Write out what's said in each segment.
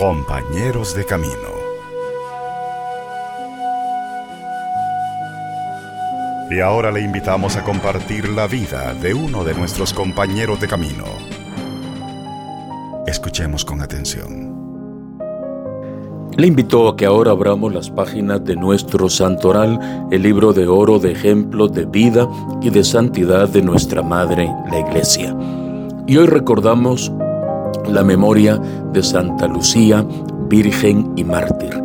Compañeros de Camino. Y ahora le invitamos a compartir la vida de uno de nuestros compañeros de camino. Escuchemos con atención. Le invito a que ahora abramos las páginas de nuestro santoral, el libro de oro de ejemplos de vida y de santidad de nuestra Madre, la Iglesia. Y hoy recordamos la memoria de Santa Lucía, Virgen y Mártir.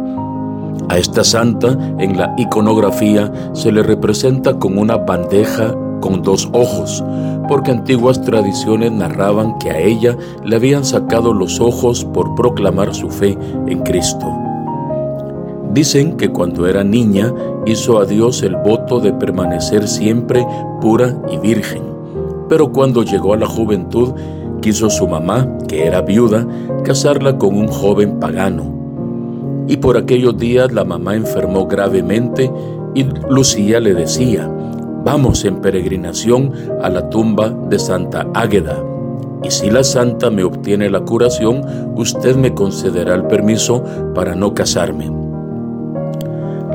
A esta santa en la iconografía se le representa con una bandeja con dos ojos, porque antiguas tradiciones narraban que a ella le habían sacado los ojos por proclamar su fe en Cristo. Dicen que cuando era niña hizo a Dios el voto de permanecer siempre pura y virgen, pero cuando llegó a la juventud quiso su mamá, que era viuda, casarla con un joven pagano. Y por aquellos días la mamá enfermó gravemente y Lucía le decía, vamos en peregrinación a la tumba de Santa Águeda. Y si la santa me obtiene la curación, usted me concederá el permiso para no casarme.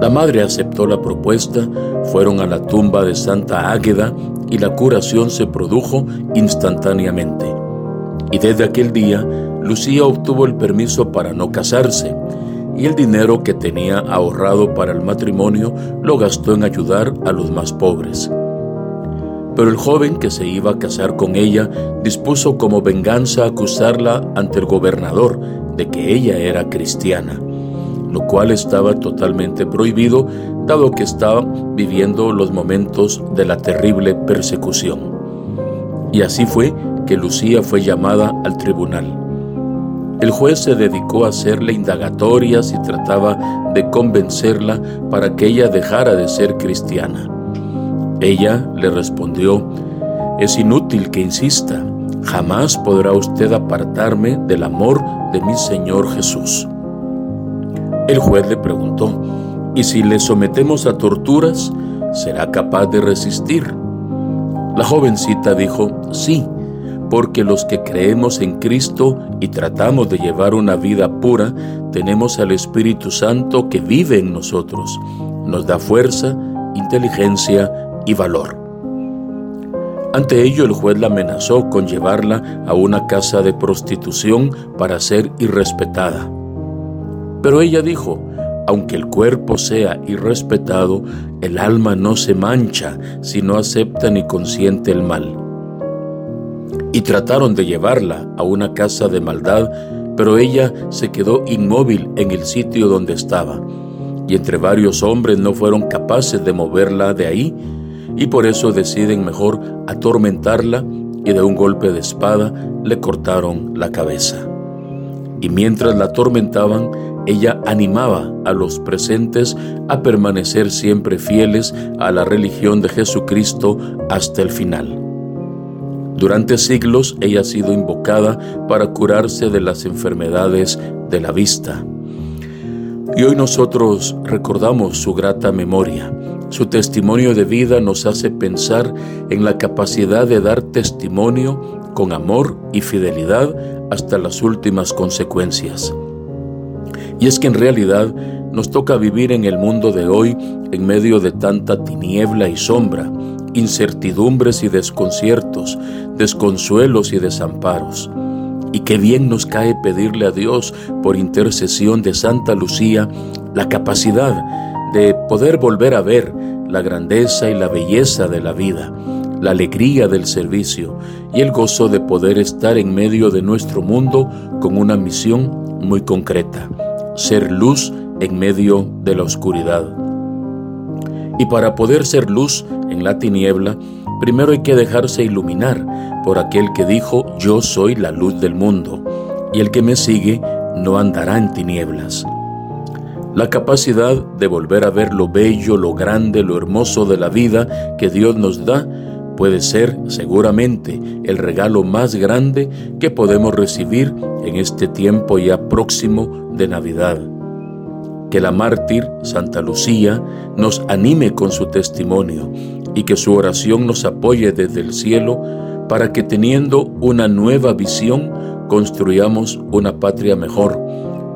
La madre aceptó la propuesta, fueron a la tumba de Santa Águeda y la curación se produjo instantáneamente. Y desde aquel día, Lucía obtuvo el permiso para no casarse, y el dinero que tenía ahorrado para el matrimonio lo gastó en ayudar a los más pobres. Pero el joven que se iba a casar con ella dispuso como venganza acusarla ante el gobernador de que ella era cristiana, lo cual estaba totalmente prohibido dado que estaba viviendo los momentos de la terrible persecución. Y así fue que Lucía fue llamada al tribunal. El juez se dedicó a hacerle indagatorias y trataba de convencerla para que ella dejara de ser cristiana. Ella le respondió, es inútil que insista, jamás podrá usted apartarme del amor de mi Señor Jesús. El juez le preguntó, ¿y si le sometemos a torturas, será capaz de resistir? La jovencita dijo, sí, porque los que creemos en Cristo y tratamos de llevar una vida pura, tenemos al Espíritu Santo que vive en nosotros, nos da fuerza, inteligencia y valor. Ante ello el juez la amenazó con llevarla a una casa de prostitución para ser irrespetada. Pero ella dijo, aunque el cuerpo sea irrespetado, el alma no se mancha si no acepta ni consiente el mal y trataron de llevarla a una casa de maldad, pero ella se quedó inmóvil en el sitio donde estaba, y entre varios hombres no fueron capaces de moverla de ahí, y por eso deciden mejor atormentarla y de un golpe de espada le cortaron la cabeza. Y mientras la atormentaban, ella animaba a los presentes a permanecer siempre fieles a la religión de Jesucristo hasta el final. Durante siglos ella ha sido invocada para curarse de las enfermedades de la vista. Y hoy nosotros recordamos su grata memoria. Su testimonio de vida nos hace pensar en la capacidad de dar testimonio con amor y fidelidad hasta las últimas consecuencias. Y es que en realidad nos toca vivir en el mundo de hoy en medio de tanta tiniebla y sombra, incertidumbres y desconciertos, desconsuelos y desamparos. Y qué bien nos cae pedirle a Dios, por intercesión de Santa Lucía, la capacidad de poder volver a ver la grandeza y la belleza de la vida, la alegría del servicio y el gozo de poder estar en medio de nuestro mundo con una misión muy concreta, ser luz en medio de la oscuridad. Y para poder ser luz en la tiniebla, primero hay que dejarse iluminar por aquel que dijo, yo soy la luz del mundo, y el que me sigue no andará en tinieblas. La capacidad de volver a ver lo bello, lo grande, lo hermoso de la vida que Dios nos da puede ser seguramente el regalo más grande que podemos recibir en este tiempo ya próximo de Navidad que la mártir Santa Lucía nos anime con su testimonio y que su oración nos apoye desde el cielo para que teniendo una nueva visión construyamos una patria mejor,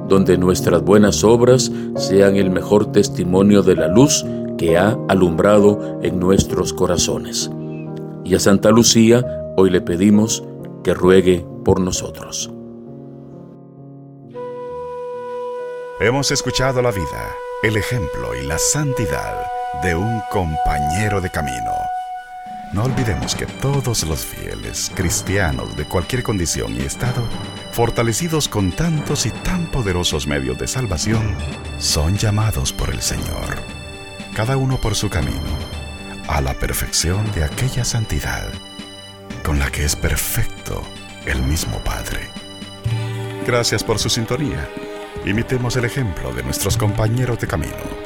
donde nuestras buenas obras sean el mejor testimonio de la luz que ha alumbrado en nuestros corazones. Y a Santa Lucía hoy le pedimos que ruegue por nosotros. Hemos escuchado la vida, el ejemplo y la santidad de un compañero de camino. No olvidemos que todos los fieles cristianos de cualquier condición y estado, fortalecidos con tantos y tan poderosos medios de salvación, son llamados por el Señor, cada uno por su camino, a la perfección de aquella santidad con la que es perfecto el mismo Padre. Gracias por su sintonía. Imitemos el ejemplo de nuestros compañeros de camino